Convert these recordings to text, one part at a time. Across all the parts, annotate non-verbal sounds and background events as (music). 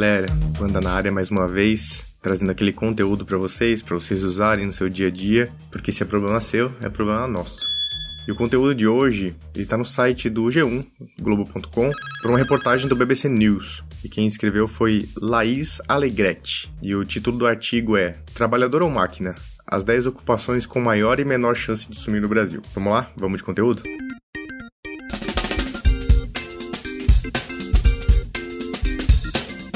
galera, banda na área mais uma vez, trazendo aquele conteúdo para vocês, para vocês usarem no seu dia a dia, porque se é problema seu, é problema nosso. E o conteúdo de hoje está no site do G1, globo.com, por uma reportagem do BBC News. E quem escreveu foi Laís Alegretti. E o título do artigo é Trabalhador ou Máquina? As 10 ocupações com maior e menor chance de sumir no Brasil. Vamos lá? Vamos de conteúdo?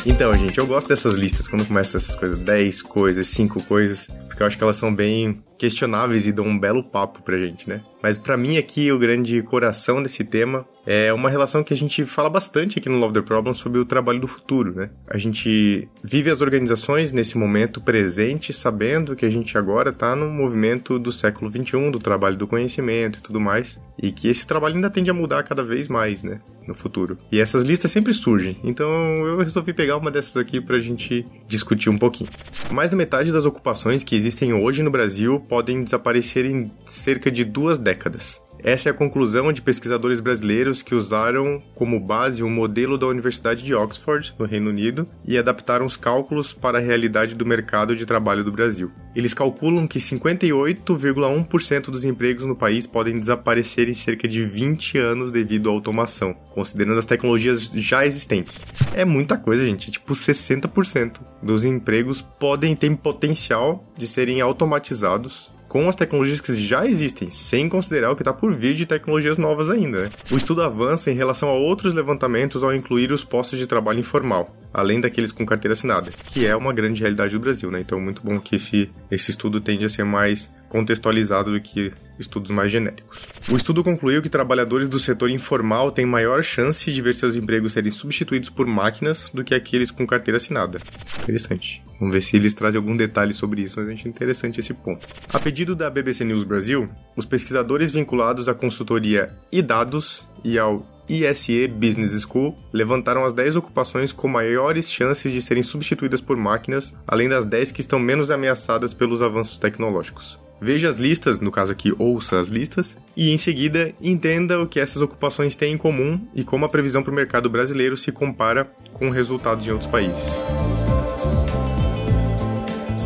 Então, gente, eu gosto dessas listas. Quando começam essas coisas, 10 coisas, 5 coisas, porque eu acho que elas são bem questionáveis e dão um belo papo pra gente, né? Mas para mim aqui o grande coração desse tema é uma relação que a gente fala bastante aqui no Love the Problem sobre o trabalho do futuro, né? A gente vive as organizações nesse momento presente, sabendo que a gente agora tá no movimento do século 21, do trabalho do conhecimento e tudo mais, e que esse trabalho ainda tende a mudar cada vez mais, né? No futuro. E essas listas sempre surgem, então eu resolvi pegar uma dessas aqui pra gente discutir um pouquinho. Mais da metade das ocupações que existem hoje no Brasil podem desaparecer em cerca de duas décadas. Essa é a conclusão de pesquisadores brasileiros que usaram como base um modelo da Universidade de Oxford, no Reino Unido, e adaptaram os cálculos para a realidade do mercado de trabalho do Brasil. Eles calculam que 58,1% dos empregos no país podem desaparecer em cerca de 20 anos devido à automação, considerando as tecnologias já existentes. É muita coisa, gente. Tipo 60% dos empregos podem ter potencial de serem automatizados com as tecnologias que já existem, sem considerar o que está por vir de tecnologias novas ainda. Né? O estudo avança em relação a outros levantamentos ao incluir os postos de trabalho informal, além daqueles com carteira assinada, que é uma grande realidade do Brasil, né? Então, muito bom que esse, esse estudo tende a ser mais contextualizado do que estudos mais genéricos. O estudo concluiu que trabalhadores do setor informal têm maior chance de ver seus empregos serem substituídos por máquinas do que aqueles com carteira assinada. Interessante. Vamos ver se eles trazem algum detalhe sobre isso, mas é interessante esse ponto. A pedido da BBC News Brasil, os pesquisadores vinculados à consultoria e dados e ao ISE Business School levantaram as 10 ocupações com maiores chances de serem substituídas por máquinas, além das 10 que estão menos ameaçadas pelos avanços tecnológicos. Veja as listas, no caso aqui, ouça as listas, e em seguida entenda o que essas ocupações têm em comum e como a previsão para o mercado brasileiro se compara com resultados em outros países.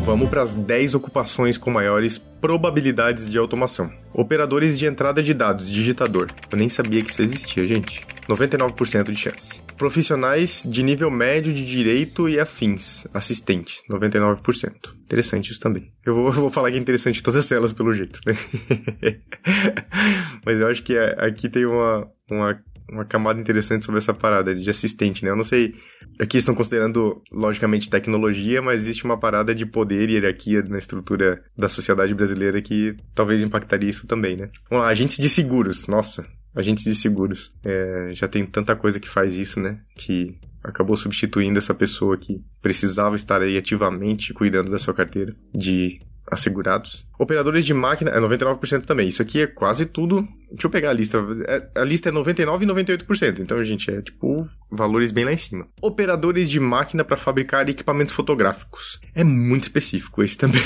Vamos para as 10 ocupações com maiores probabilidades de automação. Operadores de entrada de dados, digitador. Eu nem sabia que isso existia, gente. 99% de chance. Profissionais de nível médio de direito e afins, assistente, 99%. Interessante isso também. Eu vou, (laughs) eu vou falar que é interessante todas elas, pelo jeito, né? (laughs) Mas eu acho que aqui tem uma, uma uma camada interessante sobre essa parada de assistente, né? Eu não sei. Aqui estão considerando, logicamente, tecnologia, mas existe uma parada de poder e hierarquia na estrutura da sociedade brasileira que talvez impactaria isso também, né? Vamos lá, agentes de seguros. Nossa, agentes de seguros. É, já tem tanta coisa que faz isso, né? Que acabou substituindo essa pessoa que precisava estar aí ativamente cuidando da sua carteira de assegurados. Operadores de máquina é 99% também. Isso aqui é quase tudo. Deixa eu pegar a lista. É, a lista é 99 e 98%. Então, gente, é tipo valores bem lá em cima. Operadores de máquina para fabricar equipamentos fotográficos. É muito específico esse também.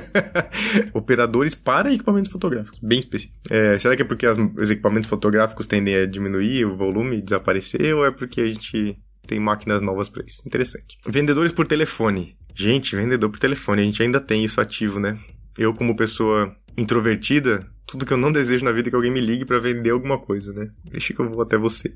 (laughs) Operadores para equipamentos fotográficos. Bem específico. É, será que é porque as, os equipamentos fotográficos tendem a diminuir o volume desaparecer? Ou é porque a gente tem máquinas novas para isso? Interessante. Vendedores por telefone. Gente, vendedor por telefone, a gente ainda tem isso ativo, né? Eu, como pessoa introvertida, tudo que eu não desejo na vida é que alguém me ligue para vender alguma coisa, né? Deixa que eu vou até você.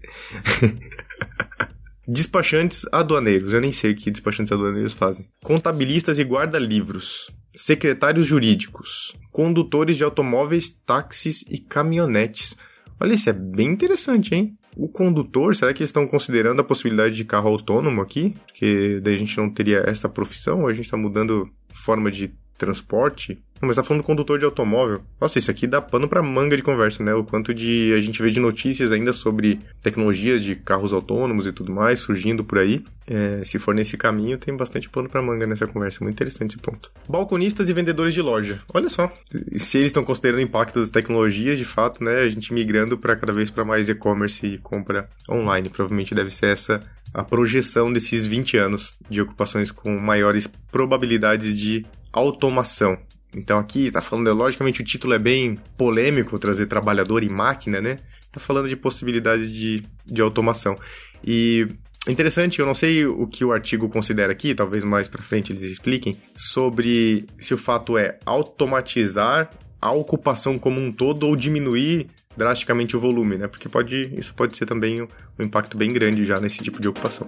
(laughs) Despachantes aduaneiros, eu nem sei o que despachantes aduaneiros fazem. Contabilistas e guarda-livros. Secretários jurídicos. Condutores de automóveis, táxis e caminhonetes. Olha, isso é bem interessante, hein? O condutor, será que eles estão considerando a possibilidade de carro autônomo aqui? Que daí a gente não teria essa profissão ou a gente está mudando forma de transporte? Mas tá falando do condutor de automóvel. Nossa, isso aqui dá pano pra manga de conversa, né? O quanto de a gente vê de notícias ainda sobre tecnologias de carros autônomos e tudo mais surgindo por aí. É, se for nesse caminho, tem bastante pano pra manga nessa conversa. Muito interessante esse ponto. Balconistas e vendedores de loja. Olha só. Se eles estão considerando o impacto das tecnologias, de fato, né? A gente migrando para cada vez para mais e-commerce e compra online. Provavelmente deve ser essa a projeção desses 20 anos de ocupações com maiores probabilidades de automação. Então aqui tá falando, logicamente o título é bem polêmico, trazer trabalhador e máquina, né? Tá falando de possibilidades de, de automação. E interessante, eu não sei o que o artigo considera aqui, talvez mais para frente eles expliquem, sobre se o fato é automatizar a ocupação como um todo ou diminuir drasticamente o volume, né? Porque pode, isso pode ser também um impacto bem grande já nesse tipo de ocupação.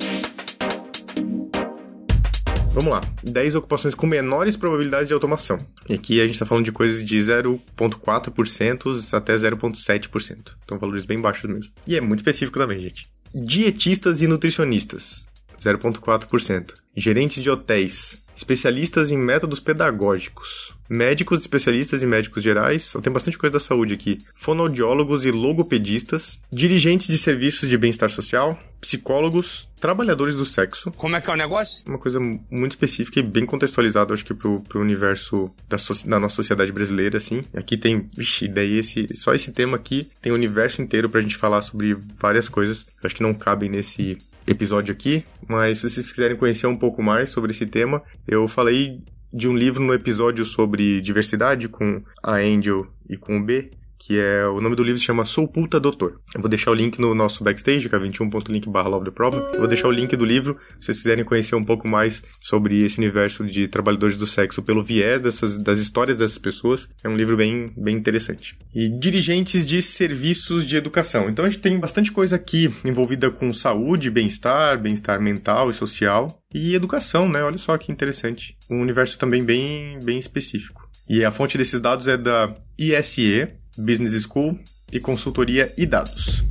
Vamos lá. 10 ocupações com menores probabilidades de automação. E aqui a gente está falando de coisas de 0,4% até 0,7%. Então valores bem baixos mesmo. E é muito específico também, gente. Dietistas e nutricionistas. 0,4%. Gerentes de hotéis. Especialistas em métodos pedagógicos médicos especialistas e médicos gerais, tem bastante coisa da saúde aqui, fonoaudiólogos e logopedistas, dirigentes de serviços de bem-estar social, psicólogos, trabalhadores do sexo. Como é que é o negócio? Uma coisa muito específica e bem contextualizada, acho que pro, pro universo da, so, da nossa sociedade brasileira, assim. Aqui tem, vixi, daí esse, só esse tema aqui tem o universo inteiro pra gente falar sobre várias coisas. Acho que não cabem nesse episódio aqui, mas se vocês quiserem conhecer um pouco mais sobre esse tema, eu falei de um livro no episódio sobre diversidade com a Angel e com o B, que é o nome do livro se chama Sou Puta Doutor. Eu vou deixar o link no nosso backstage, que é 21.link barra Love the Problem. Eu vou deixar o link do livro, se vocês quiserem conhecer um pouco mais sobre esse universo de trabalhadores do sexo pelo viés dessas, das histórias dessas pessoas. É um livro bem, bem interessante. E dirigentes de serviços de educação. Então a gente tem bastante coisa aqui envolvida com saúde, bem-estar, bem-estar mental e social. E educação, né? Olha só que interessante. Um universo também bem, bem específico. E a fonte desses dados é da ISE, Business School e consultoria e dados.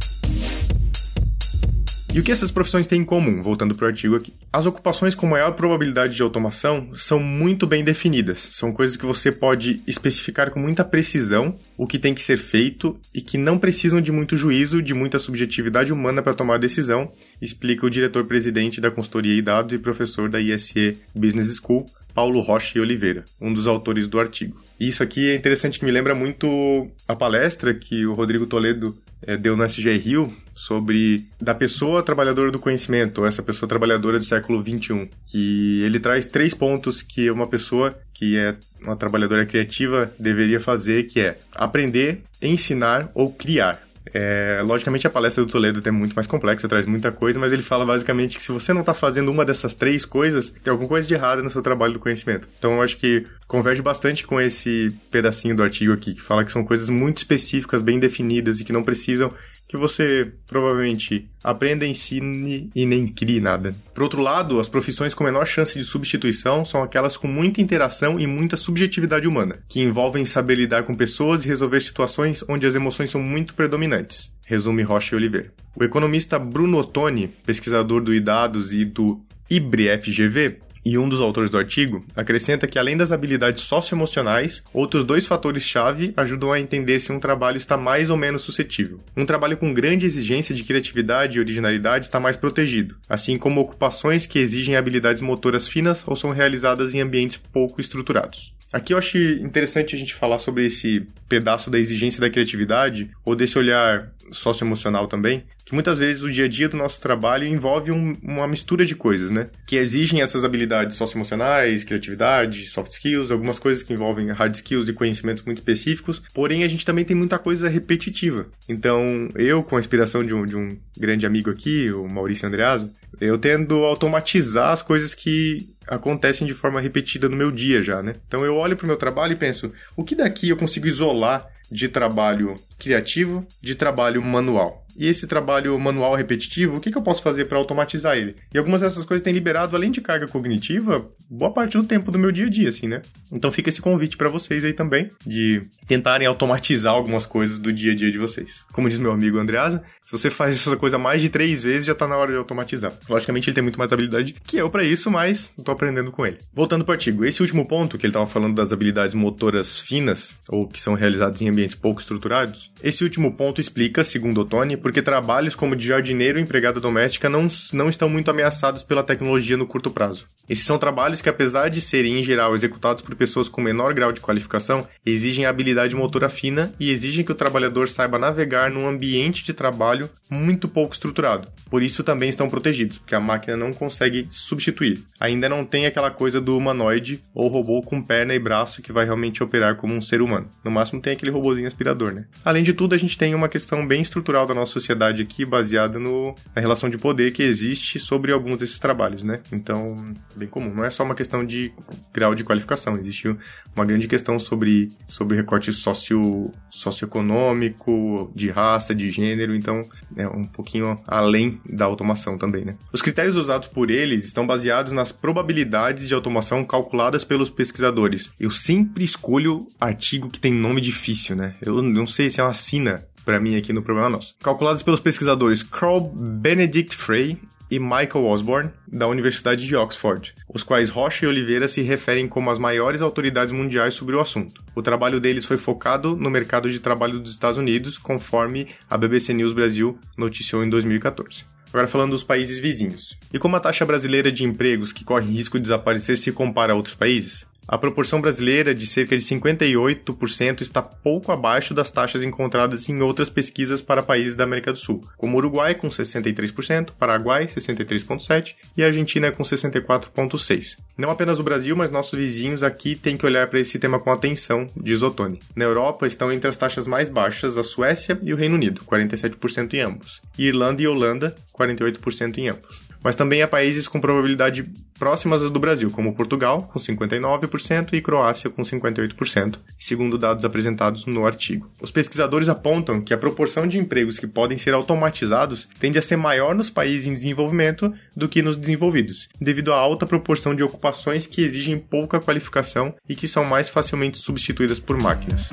E o que essas profissões têm em comum, voltando para o artigo aqui? As ocupações com maior probabilidade de automação são muito bem definidas. São coisas que você pode especificar com muita precisão o que tem que ser feito e que não precisam de muito juízo, de muita subjetividade humana para tomar a decisão, explica o diretor-presidente da consultoria e dados e professor da ISE Business School, Paulo Rocha e Oliveira, um dos autores do artigo. E isso aqui é interessante que me lembra muito a palestra que o Rodrigo Toledo é, deu no SG Rio sobre da pessoa trabalhadora do conhecimento, essa pessoa trabalhadora do século XXI, que ele traz três pontos que uma pessoa que é uma trabalhadora criativa deveria fazer, que é aprender, ensinar ou criar. É, logicamente a palestra do Toledo é muito mais complexa, traz muita coisa, mas ele fala basicamente que se você não está fazendo uma dessas três coisas, tem alguma coisa de errado no seu trabalho do conhecimento. Então eu acho que converge bastante com esse pedacinho do artigo aqui, que fala que são coisas muito específicas, bem definidas e que não precisam que você provavelmente aprenda, ensine e nem crie nada. Por outro lado, as profissões com menor chance de substituição são aquelas com muita interação e muita subjetividade humana, que envolvem saber lidar com pessoas e resolver situações onde as emoções são muito predominantes. Resume Rocha e Oliveira. O economista Bruno Ottoni, pesquisador do IDADOS e do IBRE-FGV, e um dos autores do artigo acrescenta que, além das habilidades socioemocionais, outros dois fatores-chave ajudam a entender se um trabalho está mais ou menos suscetível. Um trabalho com grande exigência de criatividade e originalidade está mais protegido, assim como ocupações que exigem habilidades motoras finas ou são realizadas em ambientes pouco estruturados. Aqui eu acho interessante a gente falar sobre esse pedaço da exigência da criatividade, ou desse olhar socioemocional também, que muitas vezes o dia a dia do nosso trabalho envolve um, uma mistura de coisas, né? Que exigem essas habilidades socioemocionais, criatividade, soft skills, algumas coisas que envolvem hard skills e conhecimentos muito específicos, porém a gente também tem muita coisa repetitiva. Então, eu, com a inspiração de um, de um grande amigo aqui, o Maurício Andreasa, eu tendo a automatizar as coisas que acontecem de forma repetida no meu dia já, né? Então eu olho para o meu trabalho e penso, o que daqui eu consigo isolar de trabalho criativo, de trabalho manual? E esse trabalho manual repetitivo, o que, que eu posso fazer para automatizar ele? E algumas dessas coisas têm liberado, além de carga cognitiva, boa parte do tempo do meu dia a dia, assim, né? Então fica esse convite para vocês aí também, de tentarem automatizar algumas coisas do dia a dia de vocês. Como diz meu amigo Andreasa, se você faz essa coisa mais de três vezes, já tá na hora de automatizar. Logicamente, ele tem muito mais habilidade que eu para isso, mas eu tô aprendendo com ele. Voltando pro artigo, esse último ponto, que ele tava falando das habilidades motoras finas, ou que são realizadas em ambientes pouco estruturados, esse último ponto explica, segundo o Tony, porque trabalhos como de jardineiro e empregada doméstica não, não estão muito ameaçados pela tecnologia no curto prazo. Esses são trabalhos que, apesar de serem, em geral, executados por pessoas com menor grau de qualificação, exigem habilidade motora fina e exigem que o trabalhador saiba navegar num ambiente de trabalho muito pouco estruturado. Por isso também estão protegidos, porque a máquina não consegue substituir. Ainda não tem aquela coisa do humanoide ou robô com perna e braço que vai realmente operar como um ser humano. No máximo tem aquele robôzinho aspirador, né? Além de tudo, a gente tem uma questão bem estrutural da nossa sociedade aqui, baseada no, na relação de poder que existe sobre alguns desses trabalhos, né? Então, bem comum. Não é só uma questão de grau de qualificação, existe uma grande questão sobre, sobre recorte socio, socioeconômico, de raça, de gênero, então é um pouquinho além da automação também, né? Os critérios usados por eles estão baseados nas probabilidades de automação calculadas pelos pesquisadores. Eu sempre escolho artigo que tem nome difícil, né? Eu não sei se é uma sina para mim aqui no Problema Nosso. Calculados pelos pesquisadores Carl Benedict Frey e Michael Osborne, da Universidade de Oxford, os quais Rocha e Oliveira se referem como as maiores autoridades mundiais sobre o assunto. O trabalho deles foi focado no mercado de trabalho dos Estados Unidos, conforme a BBC News Brasil noticiou em 2014. Agora falando dos países vizinhos. E como a taxa brasileira de empregos que corre risco de desaparecer se compara a outros países? A proporção brasileira de cerca de 58% está pouco abaixo das taxas encontradas em outras pesquisas para países da América do Sul, como Uruguai com 63%, Paraguai 63,7% e Argentina com 64,6%. Não apenas o Brasil, mas nossos vizinhos aqui têm que olhar para esse tema com atenção, diz Ottoni. Na Europa estão entre as taxas mais baixas a Suécia e o Reino Unido, 47% em ambos, e Irlanda e Holanda, 48% em ambos mas também há países com probabilidade próximas do Brasil, como Portugal, com 59%, e Croácia, com 58%, segundo dados apresentados no artigo. Os pesquisadores apontam que a proporção de empregos que podem ser automatizados tende a ser maior nos países em desenvolvimento do que nos desenvolvidos, devido à alta proporção de ocupações que exigem pouca qualificação e que são mais facilmente substituídas por máquinas.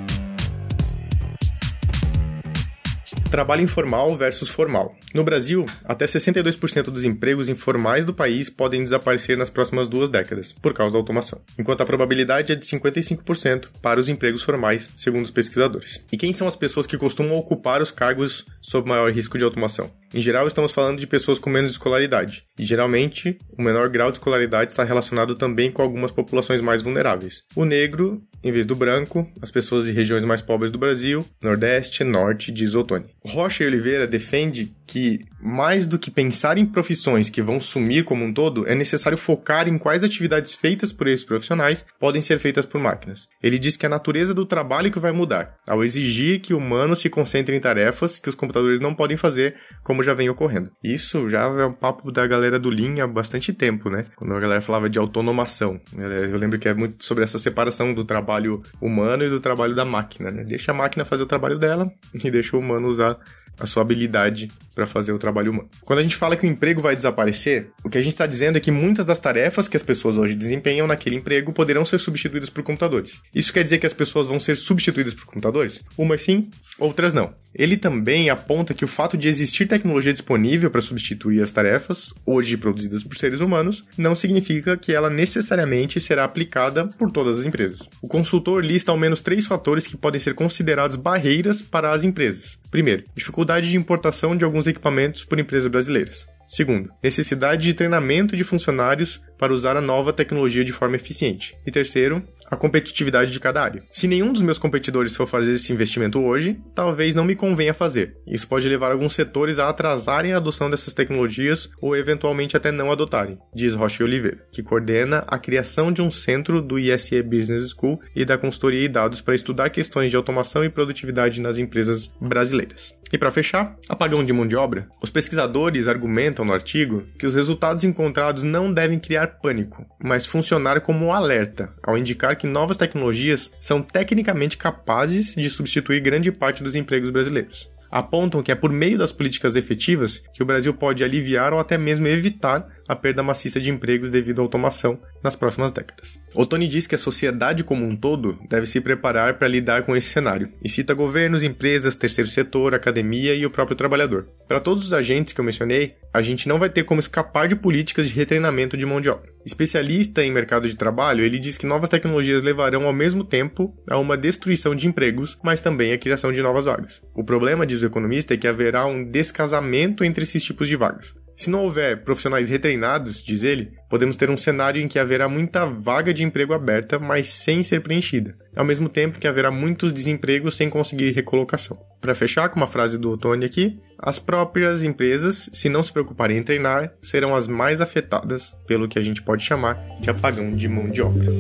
Trabalho informal versus formal. No Brasil, até 62% dos empregos informais do país podem desaparecer nas próximas duas décadas, por causa da automação, enquanto a probabilidade é de 55% para os empregos formais, segundo os pesquisadores. E quem são as pessoas que costumam ocupar os cargos sob maior risco de automação? Em geral, estamos falando de pessoas com menos escolaridade, e geralmente o menor grau de escolaridade está relacionado também com algumas populações mais vulneráveis. O negro, em vez do branco, as pessoas de regiões mais pobres do Brasil, Nordeste, Norte, diz Otoni. Rocha e Oliveira defende que, mais do que pensar em profissões que vão sumir como um todo, é necessário focar em quais atividades feitas por esses profissionais podem ser feitas por máquinas. Ele diz que é a natureza do trabalho que vai mudar, ao exigir que humanos se concentrem em tarefas que os computadores não podem fazer, como já vem ocorrendo. Isso já é um papo da galera do Lean há bastante tempo, né? Quando a galera falava de autonomação. Eu lembro que é muito sobre essa separação do trabalho humano e do trabalho da máquina, né? Deixa a máquina fazer o trabalho dela (laughs) e deixa o humano usar a sua habilidade para fazer o trabalho humano. Quando a gente fala que o emprego vai desaparecer, o que a gente está dizendo é que muitas das tarefas que as pessoas hoje desempenham naquele emprego poderão ser substituídas por computadores. Isso quer dizer que as pessoas vão ser substituídas por computadores? Umas sim, outras não. Ele também aponta que o fato de existir tecnologia disponível para substituir as tarefas, hoje produzidas por seres humanos, não significa que ela necessariamente será aplicada por todas as empresas. O consultor lista ao menos três fatores que podem ser considerados barreiras para as empresas. Primeiro, dificuldade de importação de alguns equipamentos por empresas brasileiras. Segundo, necessidade de treinamento de funcionários para usar a nova tecnologia de forma eficiente. E terceiro, a competitividade de cada área. Se nenhum dos meus competidores for fazer esse investimento hoje, talvez não me convenha fazer. Isso pode levar alguns setores a atrasarem a adoção dessas tecnologias ou eventualmente até não adotarem, diz Rocha Oliveira, que coordena a criação de um centro do ISE Business School e da consultoria e dados para estudar questões de automação e produtividade nas empresas brasileiras. E para fechar, apagão de mão de obra. Os pesquisadores argumentam no artigo que os resultados encontrados não devem criar pânico, mas funcionar como um alerta, ao indicar que novas tecnologias são tecnicamente capazes de substituir grande parte dos empregos brasileiros. Apontam que é por meio das políticas efetivas que o Brasil pode aliviar ou até mesmo evitar a perda maciça de empregos devido à automação nas próximas décadas. Otoni diz que a sociedade como um todo deve se preparar para lidar com esse cenário e cita governos, empresas, terceiro setor, academia e o próprio trabalhador. Para todos os agentes que eu mencionei, a gente não vai ter como escapar de políticas de retreinamento de mão de obra. Especialista em mercado de trabalho, ele diz que novas tecnologias levarão ao mesmo tempo a uma destruição de empregos, mas também a criação de novas vagas. O problema, diz o economista, é que haverá um descasamento entre esses tipos de vagas. Se não houver profissionais retreinados, diz ele, podemos ter um cenário em que haverá muita vaga de emprego aberta, mas sem ser preenchida, ao mesmo tempo que haverá muitos desempregos sem conseguir recolocação. Para fechar com uma frase do Tony aqui, as próprias empresas, se não se preocuparem em treinar, serão as mais afetadas pelo que a gente pode chamar de apagão de mão de obra.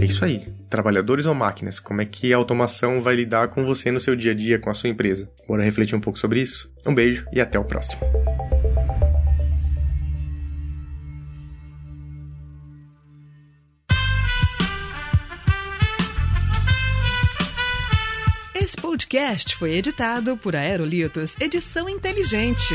É isso aí trabalhadores ou máquinas? Como é que a automação vai lidar com você no seu dia a dia, com a sua empresa? Bora refletir um pouco sobre isso? Um beijo e até o próximo. Esse podcast foi editado por Aerolitos Edição Inteligente.